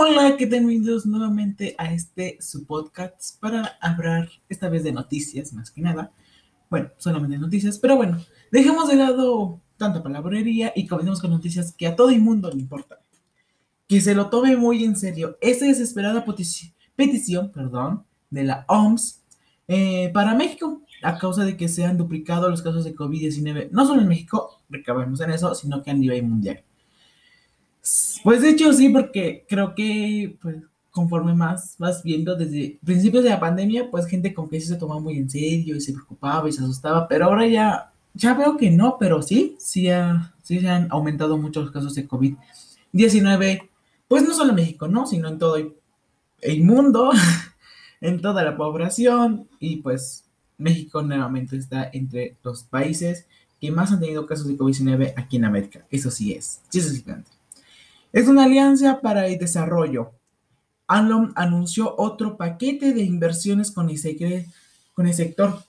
Hola, ¿qué tal? Bienvenidos nuevamente a este su podcast para hablar esta vez de noticias, más que nada. Bueno, solamente noticias, pero bueno, dejemos de lado tanta palabrería y comencemos con noticias que a todo el mundo le importan. Que se lo tome muy en serio. Esta desesperada petición perdón, de la OMS eh, para México a causa de que se han duplicado los casos de COVID-19, no solo en México, recabemos en eso, sino que a nivel mundial. Pues de hecho sí, porque creo que pues, conforme más vas viendo desde principios de la pandemia, pues gente con que se tomaba muy en serio y se preocupaba y se asustaba, pero ahora ya, ya veo que no, pero sí, sí, sí se han aumentado mucho los casos de COVID-19, pues no solo en México, ¿no? Sino en todo el mundo, en toda la población y pues México nuevamente está entre los países que más han tenido casos de COVID-19 aquí en América. Eso sí es, sí es gigante. Es una alianza para el desarrollo. Alom anunció otro paquete de inversiones con el, sector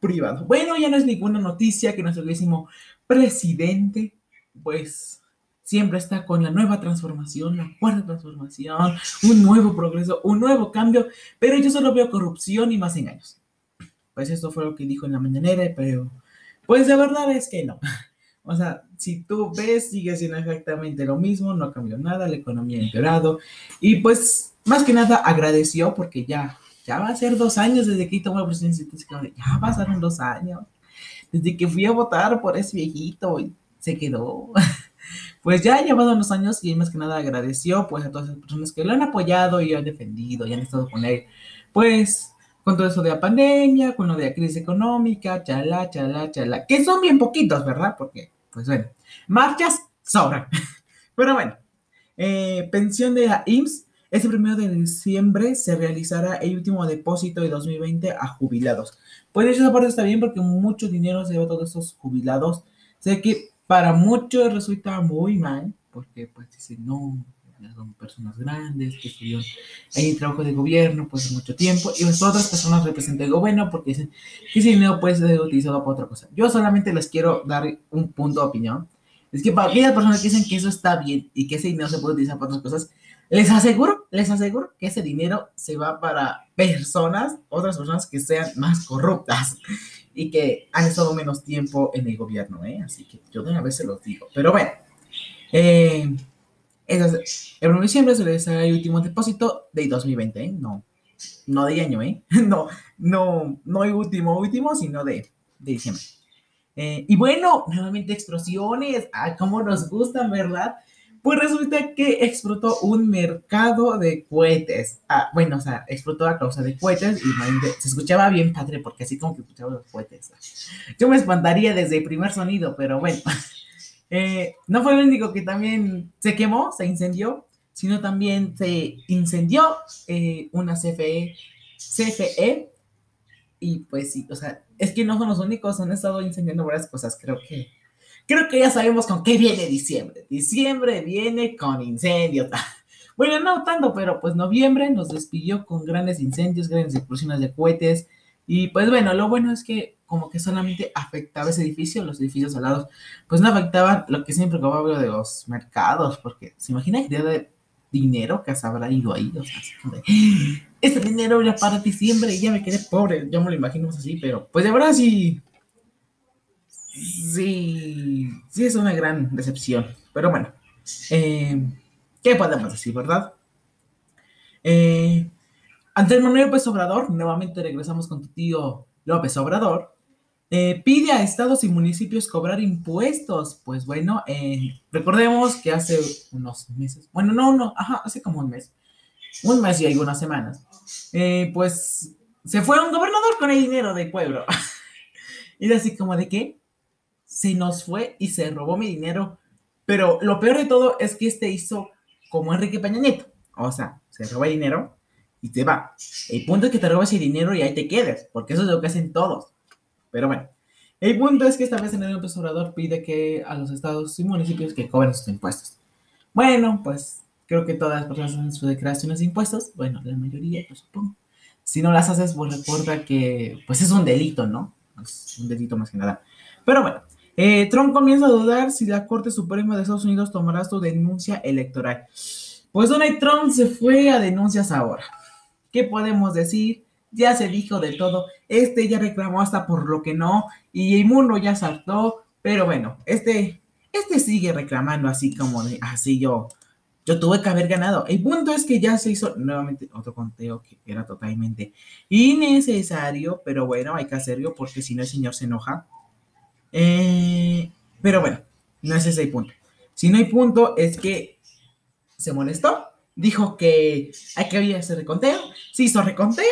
privado. Bueno, ya no es ninguna noticia que nuestro queridísimo presidente, pues, siempre está con la nueva transformación, la cuarta transformación, un nuevo progreso, un nuevo cambio, pero yo solo veo corrupción y más engaños. Pues esto fue lo que dijo en la mañanera, pero pues de verdad es que no. O sea, si tú ves, sigue siendo exactamente lo mismo, no cambió nada, la economía ha empeorado. Y pues, más que nada, agradeció porque ya, ya va a ser dos años desde que tomó la presidencia. Ya pasaron dos años. Desde que fui a votar por ese viejito y se quedó. Pues ya ha llevado unos años y más que nada agradeció pues a todas las personas que lo han apoyado y han defendido y han estado con él. Pues con todo eso de la pandemia, con lo de la crisis económica, chala, chala, chala, que son bien poquitos, ¿verdad? Porque pues bueno, marchas sobran. Pero bueno, eh, pensión de la IMSS. Este primero de diciembre se realizará el último depósito de 2020 a jubilados. Pues esa parte está bien porque mucho dinero se va a todos esos jubilados. Sé que para muchos resulta muy mal, porque pues dicen, no, son personas grandes que estuvieron en trabajo de gobierno pues mucho tiempo y pues otras personas representan el gobierno porque dicen que ese dinero puede ser utilizado para otra cosa. Yo solamente les quiero dar un punto de opinión. Es que para aquellas personas que dicen que eso está bien y que ese dinero se puede utilizar para otras cosas, les aseguro, les aseguro que ese dinero se va para personas, otras personas que sean más corruptas y que han estado menos tiempo en el gobierno, ¿eh? Así que yo de una vez se los digo. Pero bueno, eh, es, el 1 de diciembre se les da el último depósito de 2020, ¿eh? No, no de año, ¿eh? No, no, no el último, último, sino de, de diciembre. Eh, y bueno, nuevamente explosiones, ah, cómo nos gustan, ¿verdad? Pues resulta que explotó un mercado de cohetes. Ah, bueno, o sea, explotó a causa de cohetes y se escuchaba bien padre porque así como que escuchaba los cohetes. Yo me espantaría desde el primer sonido, pero bueno. Eh, no fue el único que también se quemó, se incendió, sino también se incendió eh, una CFE, CFE, y pues sí, o sea, es que no son los únicos, han estado incendiando varias cosas, creo que, creo que ya sabemos con qué viene diciembre. Diciembre viene con incendios. Bueno, no tanto, pero pues noviembre nos despidió con grandes incendios, grandes explosiones de cohetes, y pues bueno, lo bueno es que como que solamente afectaba ese edificio, los edificios al pues no afectaban lo que siempre hablo de los mercados, porque se imagina que de dinero que se habrá ido ahí, o sea, este dinero era para diciembre y ya me quedé pobre, yo me lo imagino así, pero pues de verdad sí, sí, sí es una gran decepción, pero bueno, eh, ¿qué podemos decir, verdad? Eh, ante Manuel López Obrador, nuevamente regresamos con tu tío López Obrador, eh, pide a estados y municipios cobrar impuestos. Pues bueno, eh, recordemos que hace unos meses, bueno, no, no, ajá, hace como un mes, un mes y algunas semanas, eh, pues se fue un gobernador con el dinero del pueblo. y así como de que se nos fue y se robó mi dinero. Pero lo peor de todo es que este hizo como Enrique Peña Nieto. O sea, se roba el dinero y te va. El punto es que te robas el dinero y ahí te quedes, porque eso es lo que hacen todos. Pero bueno, el punto es que esta vez el López Obrador pide que a los estados y municipios que cobren sus impuestos. Bueno, pues creo que todas las personas hacen sus declaraciones de impuestos. Bueno, la mayoría, pues supongo. Si no las haces, pues recuerda que pues es un delito, ¿no? Es un delito más que nada. Pero bueno, eh, Trump comienza a dudar si la Corte Suprema de Estados Unidos tomará su denuncia electoral. Pues Donald Trump se fue a denuncias ahora. ¿Qué podemos decir? Ya se dijo de todo. Este ya reclamó hasta por lo que no. Y Inmuno ya saltó. Pero bueno, este, este sigue reclamando así como de, así yo, yo tuve que haber ganado. El punto es que ya se hizo nuevamente otro conteo que era totalmente innecesario, pero bueno, hay que hacerlo porque si no el señor se enoja. Eh, pero bueno, no es ese el punto. Si no hay punto, es que se molestó, dijo que hay que hacer reconteo, se hizo reconteo,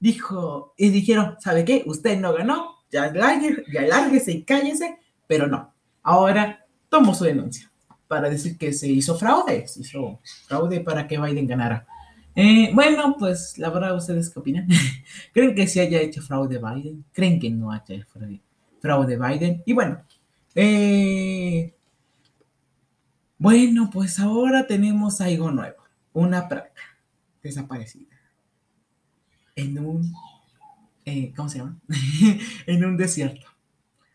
dijo, y dijeron, ¿sabe qué? Usted no ganó, ya, ya lárguese y cállese, pero no. Ahora tomó su denuncia para decir que se hizo fraude, se hizo fraude para que Biden ganara. Eh, bueno, pues la verdad, ¿ustedes qué opinan? ¿Creen que se haya hecho fraude Biden? ¿Creen que no haya fraude Biden? Y bueno, eh, bueno, pues ahora tenemos algo nuevo, una placa desaparecida en un, eh, ¿cómo se llama? en un desierto.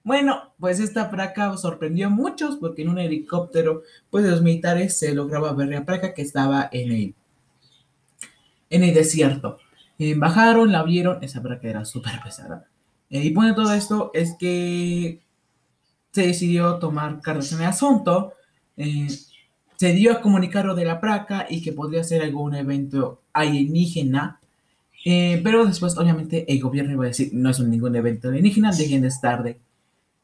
Bueno, pues esta placa sorprendió a muchos porque en un helicóptero, pues de los militares se lograba ver la placa que estaba en el, en el desierto. Eh, bajaron, la vieron, esa placa era súper pesada. Eh, y bueno, todo esto es que se decidió tomar cartas en el asunto se dio a comunicar lo de la placa y que podría ser algún evento alienígena. Eh, pero después, obviamente, el gobierno iba a decir, no es un ningún evento alienígena, dejen de estar de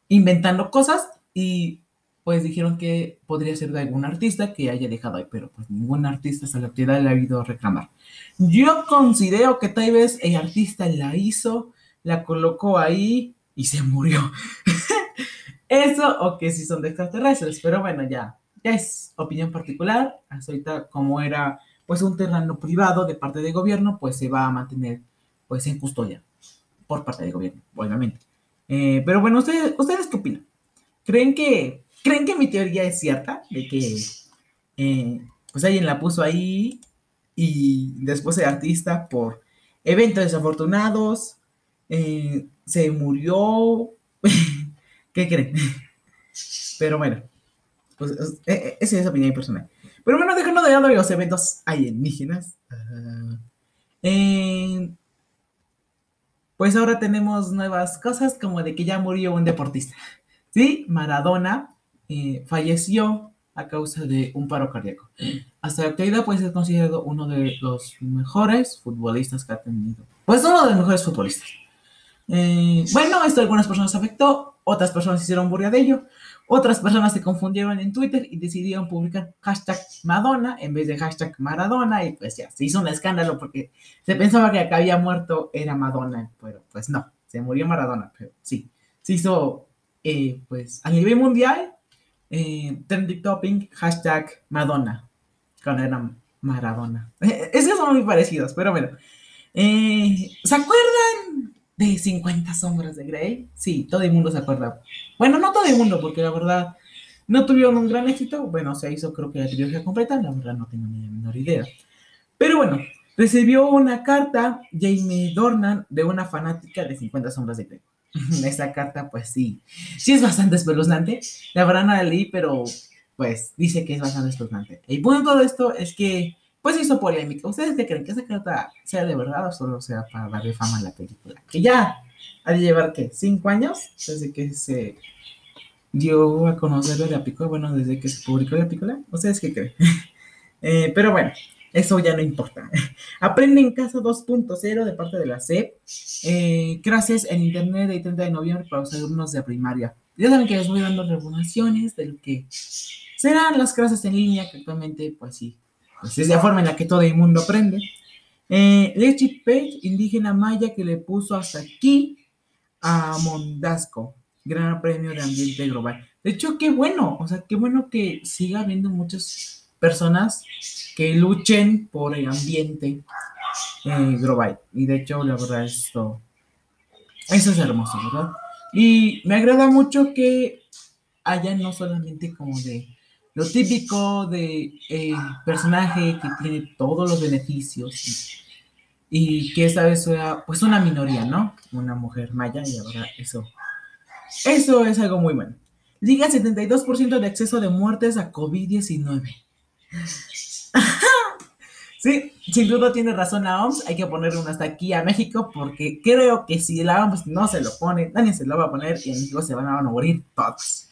inventando cosas y pues dijeron que podría ser de algún artista que haya dejado ahí, pero pues ningún artista hasta la actualidad le ha ido a reclamar. Yo considero que tal vez el artista la hizo, la colocó ahí y se murió. Eso o que si son de extraterrestres, pero bueno, ya es opinión particular, hasta ahorita como era pues un terreno privado de parte del gobierno, pues se va a mantener pues en custodia por parte del gobierno, obviamente. Eh, pero bueno, ¿ustedes, ¿ustedes qué opinan? ¿Creen que, ¿Creen que mi teoría es cierta? De que eh, pues alguien la puso ahí y después el artista por eventos desafortunados eh, se murió. ¿Qué creen? Pero bueno, pues, esa es opinión personal. Pero bueno, dejando de lado los eventos alienígenas. Uh, pues ahora tenemos nuevas cosas como de que ya murió un deportista. Sí, Maradona eh, falleció a causa de un paro cardíaco. Hasta la actualidad pues es considerado uno de los mejores futbolistas que ha tenido. Pues uno de los mejores futbolistas. Eh, bueno, esto a algunas personas afectó, otras personas hicieron burla de ello. Otras personas se confundieron en Twitter y decidieron publicar hashtag Madonna en vez de hashtag Maradona y pues ya, se hizo un escándalo porque se pensaba que acá había muerto era Madonna, pero pues no, se murió Maradona, pero sí, se hizo eh, pues a nivel mundial eh, trending topping hashtag Madonna cuando era Maradona. Esos son muy parecidos, pero bueno. Eh, ¿Se acuerdan de 50 sombras de Grey. Sí, todo el mundo se acuerda. Bueno, no todo el mundo, porque la verdad no tuvieron un gran éxito. Bueno, se hizo creo que la trilogía completa, la verdad no tengo ni la menor idea. Pero bueno, recibió una carta Jamie Dornan de una fanática de 50 sombras de Grey. Esa carta, pues sí, sí es bastante espeluznante. La verdad no la leí, pero pues dice que es bastante espeluznante. El punto de todo esto es que pues hizo polémica. ¿Ustedes qué creen que esa carta sea de verdad o solo sea para darle fama a la película? Que ya ha de llevar, ¿qué? ¿Cinco años? Desde que se dio a conocer la película, bueno, desde que se publicó la película. ¿Ustedes qué creen? Eh, pero bueno, eso ya no importa. Aprende en casa 2.0 de parte de la SEP. Eh, en internet el 30 de noviembre para los alumnos de primaria. Ya saben que les voy dando regulaciones de lo que serán las clases en línea, que actualmente, pues sí, pues es la forma en la que todo el mundo aprende. Eh, Lechi Page, indígena maya que le puso hasta aquí a Mondasco, Gran Premio de Ambiente Global. De hecho, qué bueno, o sea, qué bueno que siga habiendo muchas personas que luchen por el ambiente eh, global. Y de hecho, la verdad, esto, eso es hermoso, ¿verdad? Y me agrada mucho que haya no solamente como de lo típico de eh, personaje que tiene todos los beneficios y, que esta vez sea pues una minoría, ¿no? Una mujer maya y ahora eso, eso es algo muy bueno. Liga 72% de acceso de muertes a COVID-19. Sí, sin duda tiene razón la OMS, hay que ponerle una hasta aquí a México porque creo que si la OMS no se lo pone, nadie se lo va a poner y en México se van a morir todos.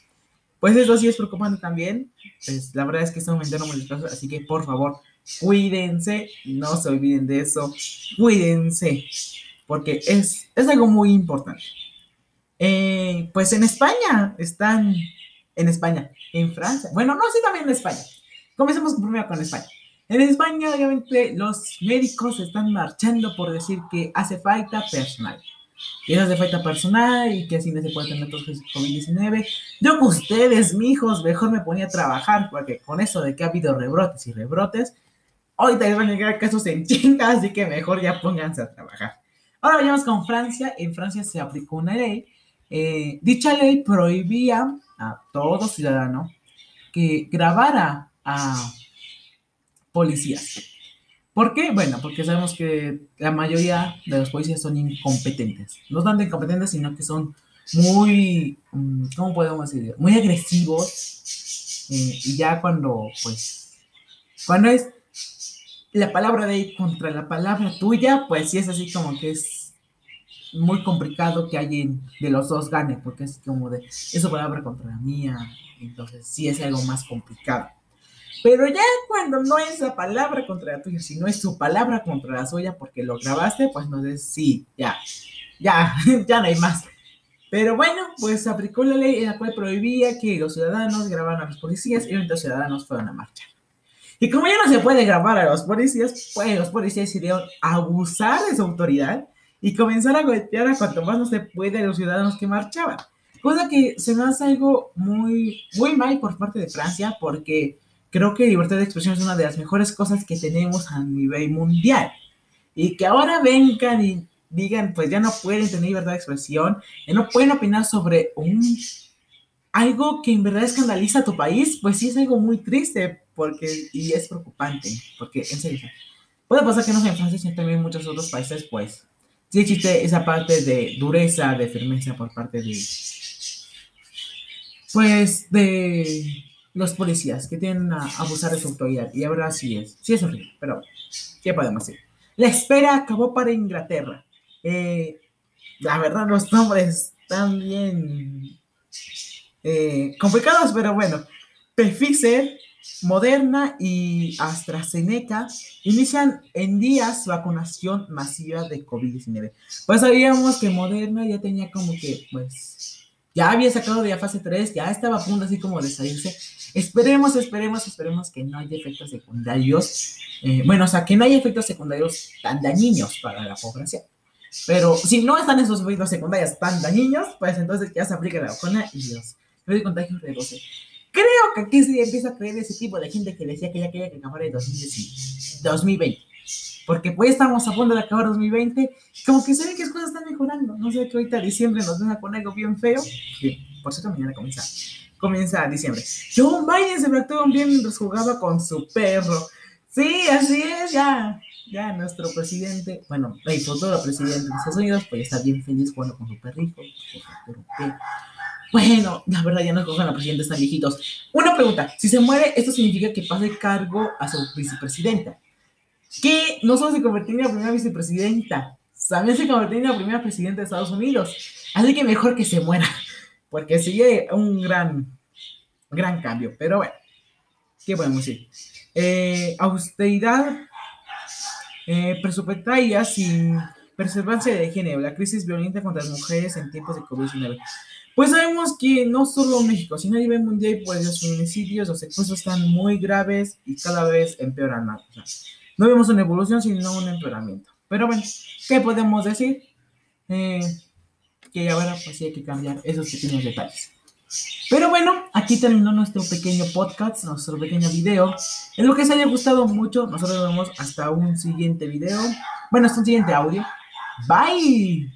Pues eso sí es preocupante también, pues la verdad es que están aumentando muchos casos, así que por favor, cuídense, no se olviden de eso, cuídense, porque es, es algo muy importante. Eh, pues en España están, en España, en Francia, bueno, no, sí también en España. Comencemos primero con España. En España, obviamente, los médicos están marchando por decir que hace falta personal. Que hace falta personal y que así no se puede tener todo COVID-19. Yo con ustedes, mijos, mejor me ponía a trabajar porque con eso de que ha habido rebrotes y rebrotes, hoy te van a llegar casos en chinga, así que mejor ya pónganse a trabajar. Ahora vayamos con Francia. En Francia se aplicó una ley. Eh, dicha ley prohibía a todo ciudadano que grabara a policías. ¿Por qué? Bueno, porque sabemos que la mayoría de los policías son incompetentes. No tanto incompetentes, sino que son muy, mm, ¿cómo podemos decir? Muy agresivos. Eh, y ya cuando, pues, cuando es la palabra de ahí contra la palabra tuya, pues sí es así como que es muy complicado que alguien de los dos gane, porque es como de, es su palabra contra la mía, entonces sí es algo más complicado. Pero ya cuando no es la palabra contra la tuya, sino es su palabra contra la suya porque lo grabaste, pues entonces sí, ya, ya, ya no hay más. Pero bueno, pues aplicó la ley en la cual prohibía que los ciudadanos grabaran a los policías y los ciudadanos fueron a marchar. Y como ya no se puede grabar a los policías, pues los policías decidieron abusar de su autoridad y comenzar a golpear a cuanto más no se puede a los ciudadanos que marchaban. Cosa que se me hace algo muy, muy mal por parte de Francia porque creo que libertad de expresión es una de las mejores cosas que tenemos a nivel mundial. Y que ahora vengan y digan, pues ya no pueden tener libertad de expresión, y no pueden opinar sobre un algo que en verdad escandaliza a tu país, pues sí es algo muy triste porque, y es preocupante, porque en serio, puede pasar que no en Francia, sino también muchos otros países, pues sí existe esa parte de dureza, de firmeza por parte de, pues, de los policías que tienen a abusar de su autoridad. Y ahora sí es, sí es horrible, pero ¿qué podemos decir? La espera acabó para Inglaterra. Eh, la verdad, los nombres están bien eh, complicados, pero bueno. Pfizer, Moderna y AstraZeneca inician en días vacunación masiva de COVID-19. Pues sabíamos que Moderna ya tenía como que, pues, ya había sacado de la fase 3, ya estaba a punto así como de salirse Esperemos, esperemos, esperemos que no haya efectos secundarios. Eh, bueno, o sea, que no haya efectos secundarios tan dañinos para la población. Pero si no están esos efectos secundarios tan dañinos, pues entonces ya se aplica la vacuna y Dios. Pero el contagio reduce. Creo que aquí se empieza a creer ese tipo de gente que decía que ya quería que acabara el 2020. Porque pues estamos a punto de acabar 2020. Como que se ve que las cosas están mejorando. No sé que ahorita diciembre nos venga con algo bien feo. Que por cierto, mañana comienza comienza diciembre. Joe Biden se fracturó bien mientras jugaba con su perro. Sí, así es, ya, ya nuestro presidente, bueno, el futuro presidente de Estados Unidos, pues está bien feliz jugando con su perrito. Bueno, la verdad ya no cojan a presidentes tan viejitos. Una pregunta, si se muere, esto significa que pasa el cargo a su vicepresidenta. Que no solo se convertiría en la primera vicepresidenta, también se convertiría en la primera presidenta de Estados Unidos. Así que mejor que se muera porque sigue un gran, gran cambio. Pero bueno, ¿qué podemos decir? Eh, austeridad eh, presupuestaria sin preservancia de género, la crisis violenta contra las mujeres en tiempos de COVID-19. Pues sabemos que no solo México, sino a nivel mundial, pues los feminicidios, los secuestros están muy graves y cada vez empeoran más. no vemos una evolución, sino un empeoramiento. Pero bueno, ¿qué podemos decir? Eh, que ahora pues sí hay que cambiar esos pequeños detalles. Pero bueno, aquí terminó nuestro pequeño podcast, nuestro pequeño video. Espero que les haya gustado mucho. Nosotros nos vemos hasta un siguiente video. Bueno, hasta un siguiente audio. Bye.